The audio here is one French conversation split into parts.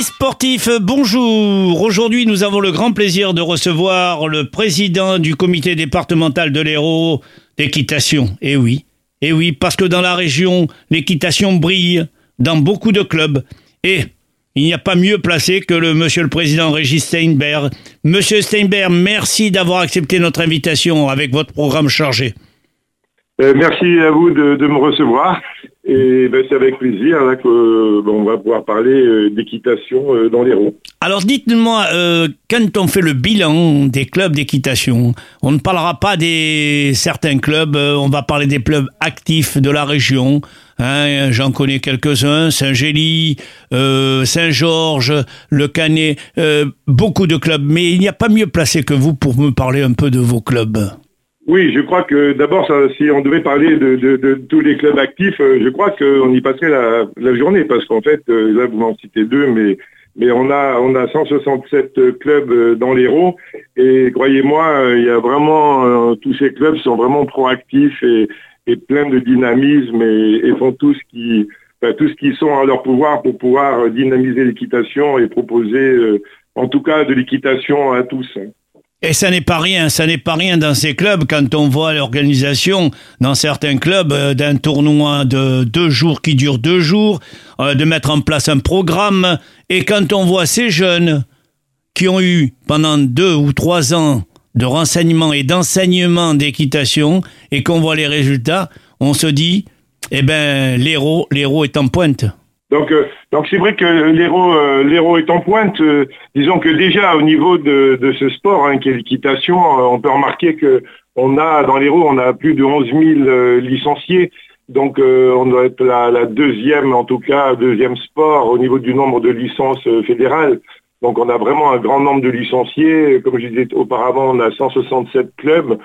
Amis sportifs, bonjour. Aujourd'hui, nous avons le grand plaisir de recevoir le président du comité départemental de l'Hérault d'équitation. Eh eh oui, parce que dans la région, l'équitation brille dans beaucoup de clubs. Et il n'y a pas mieux placé que le monsieur le président Régis Steinberg. Monsieur Steinberg, merci d'avoir accepté notre invitation avec votre programme chargé. Euh, merci à vous de, me recevoir. Et ben, c'est avec plaisir qu'on ben, va pouvoir parler euh, d'équitation euh, dans l'Hérault. Alors dites-moi, quand on fait le bilan des clubs d'équitation, on ne parlera pas des certains clubs, on va parler des clubs actifs de la région. Hein, J'en connais quelques-uns, Saint-Gély, Saint-Georges, Le Canet, beaucoup de clubs. Mais il n'y a pas mieux placé que vous pour me parler un peu de vos clubs. Oui, je crois que d'abord, si on devait parler de, tous les clubs actifs, euh, je crois qu'on y passerait la, journée, parce qu'en fait, euh, là, vous m'en citez deux, mais, on, a, on a 167 clubs euh, dans l'Hérault, et croyez-moi, il y a vraiment, tous ces clubs sont vraiment proactifs et, et pleins de dynamisme et, font tout ce qui... tout ce qui sont à leur pouvoir pour pouvoir dynamiser l'équitation et proposer en tout cas de l'équitation à tous. Et ça n'est pas rien, ça n'est pas rien dans ces clubs quand on voit l'organisation dans certains clubs euh, d'un tournoi de deux jours qui dure deux jours, euh, de mettre en place un programme. Et quand on voit ces jeunes qui ont eu pendant deux ou trois ans de renseignement et d'enseignement d'équitation et qu'on voit les résultats, on se dit, eh ben, l'héros, l'héros est en pointe. Donc, euh, donc c'est vrai que l'héros, euh, est en pointe. Euh, disons que déjà au niveau de, ce sport, hein, qui est l'équitation, on peut remarquer que on a dans l'héros, on a plus de 11 000 licenciés. Donc, on doit être la, deuxième, en tout cas, deuxième sport au niveau du nombre de licences fédérales. Donc, on a vraiment un grand nombre de licenciés. Comme je disais auparavant, on a 167 clubs.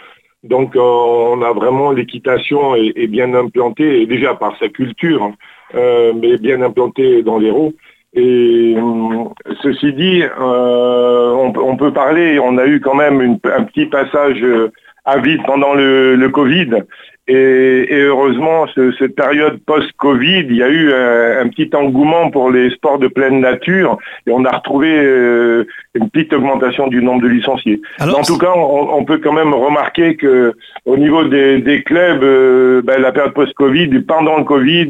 Donc, on a vraiment l'équitation est, bien implantée, déjà par sa culture. Hein. Euh, mais bien implanté dans l'Hérault. Et euh, ceci dit, euh, on, peut parler, on a eu quand même un petit passage à vide pendant le, le Covid. Et, heureusement, cette période post-Covid, il y a eu un, petit engouement pour les sports de pleine nature et on a retrouvé euh, une petite augmentation du nombre de licenciés. en tout cas, on, peut quand même remarquer que au niveau des, clubs, euh, ben, la période post-Covid, pendant le Covid,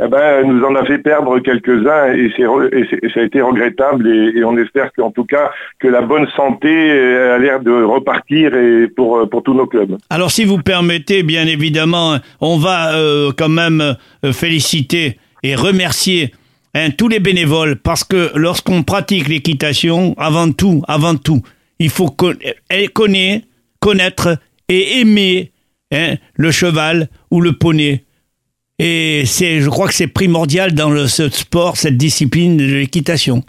eh ben, nous en a fait perdre quelques-uns et, ça a été regrettable et, on espère qu'en tout cas que la bonne santé euh, a l'air de repartir et pour, pour tous nos clubs. Alors si vous permettez, bien évidemment, on va euh, quand même euh, féliciter et remercier hein, tous les bénévoles parce que lorsqu'on pratique l'équitation, avant tout, avant tout, il faut connaître, connaître et aimer hein, le cheval ou le poney. Et c'est, je crois que c'est primordial dans ce sport, cette discipline de l'équitation.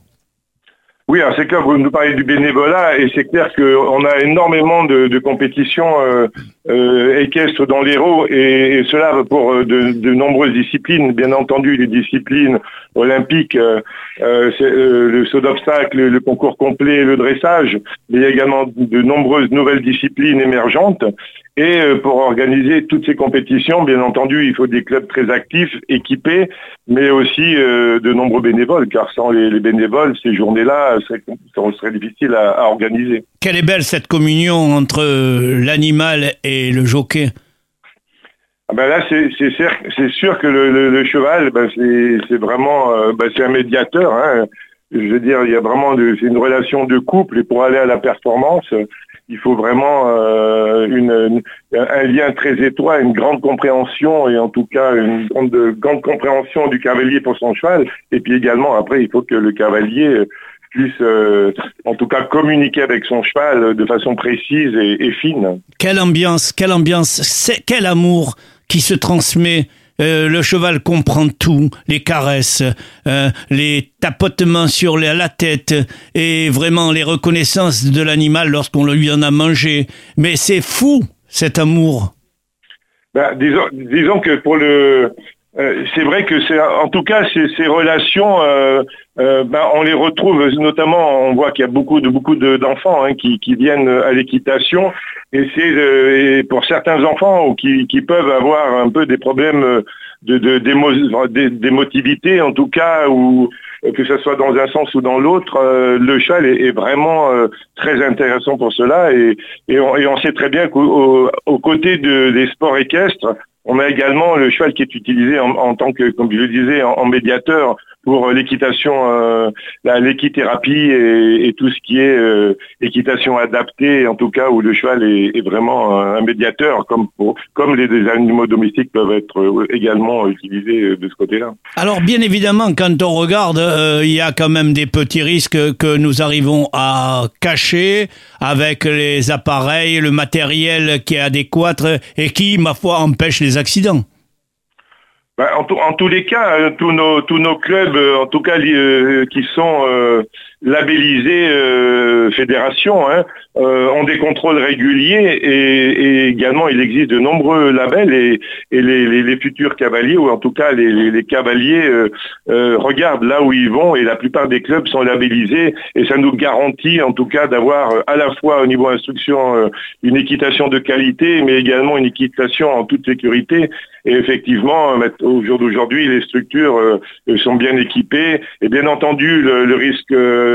Oui, c'est clair, vous nous parlez du bénévolat et c'est clair qu'on a énormément de, compétitions euh, euh, équestres dans l'Hérault et, et, cela pour euh, de, nombreuses disciplines. Bien entendu, les disciplines olympiques, euh, le saut d'obstacle, le concours complet, le dressage, mais il y a également de nombreuses nouvelles disciplines émergentes. Et pour organiser toutes ces compétitions, bien entendu, il faut des clubs très actifs, équipés, mais aussi de nombreux bénévoles, car sans les, bénévoles, ces journées-là seraient, serait difficile à, à organiser. Quelle est belle cette communion entre l'animal et le jockey ah ben là, c'est sûr que le, cheval, ben c'est vraiment euh, ben un médiateur. Hein. Je veux dire, il y a vraiment une relation de couple et pour aller à la performance, il faut vraiment euh, un lien très étroit, une grande compréhension et en tout cas une grande compréhension du cavalier pour son cheval. Et puis également après, il faut que le cavalier puisse euh, en tout cas communiquer avec son cheval de façon précise et, fine. Quelle ambiance, quelle ambiance, c'est quel amour qui se transmet. Euh, le cheval comprend tout, les caresses, euh, les tapotements sur la tête et vraiment les reconnaissances de l'animal lorsqu'on lui en a mangé. Mais c'est fou cet amour. Ben, disons, disons que pour le, euh, c'est vrai que c'est, en tout cas, ces, relations, euh, euh, ben, on les retrouve notamment. On voit qu'il y a beaucoup de beaucoup d'enfants hein, qui, viennent à l'équitation, et c'est pour certains enfants qui, qui, peuvent avoir un peu des problèmes de d'émotivité, en tout cas, ou que ce soit dans un sens ou dans l'autre, le cheval est, vraiment très intéressant pour cela et, et, on, sait très bien qu'au côté de, des sports équestres, on a également le cheval qui est utilisé en, tant que, comme je le disais, en médiateur pour euh, l'équitation, euh, l'équithérapie et, tout ce qui est euh, équitation adaptée, en tout cas où le cheval est, vraiment un médiateur, comme, comme les, animaux domestiques peuvent être également utilisés de ce côté-là. Alors bien évidemment, quand on regarde, il y a quand même des petits risques que nous arrivons à cacher avec les appareils, le matériel qui est adéquat et qui, ma foi, empêche les accidents. Bah, en, tous les cas, euh, tous nos clubs, euh, en tout cas euh, qui sont labellisés fédération, hein, ont des contrôles réguliers et, également il existe de nombreux labels et, les, futurs cavaliers ou en tout cas les, cavaliers regardent là où ils vont et la plupart des clubs sont labellisés et ça nous garantit en tout cas d'avoir à la fois au niveau instruction une équitation de qualité mais également une équitation en toute sécurité et effectivement, au jour d'aujourd'hui, les structures euh, sont bien équipées. Et bien entendu, le, risque euh,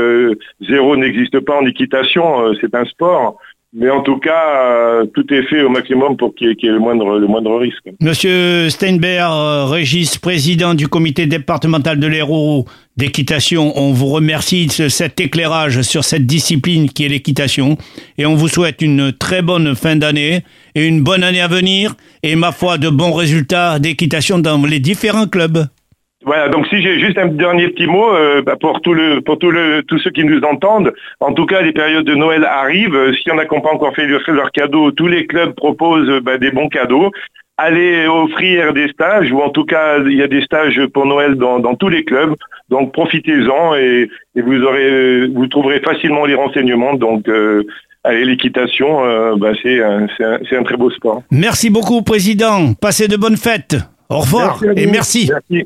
zéro n'existe pas en équitation. Euh, c'est un sport. Mais en tout cas, tout est fait au maximum pour qu'il y, ait le moindre, le moindre risque. Monsieur Steinberg, Régis, président du comité départemental de l'Hérault d'équitation, on vous remercie de cet éclairage sur cette discipline qui est l'équitation et on vous souhaite une très bonne fin d'année et une bonne année à venir et ma foi de bons résultats d'équitation dans les différents clubs. Voilà, donc si j'ai juste un dernier petit mot euh, bah, pour tout le, pour tout le, tous ceux qui nous entendent. En tout cas, les périodes de Noël arrivent. Euh, si on n'a pas encore fait leurs cadeaux, tous les clubs proposent bah, des bons cadeaux. Allez offrir des stages, ou en tout cas, il y a des stages pour Noël dans, dans tous les clubs. Donc profitez-en et, et, vous aurez, vous trouverez facilement les renseignements. Donc euh, allez, l'équitation, bah, c'est un, un, un, très beau sport. Merci beaucoup, président. Passez de bonnes fêtes. Au revoir et merci. merci.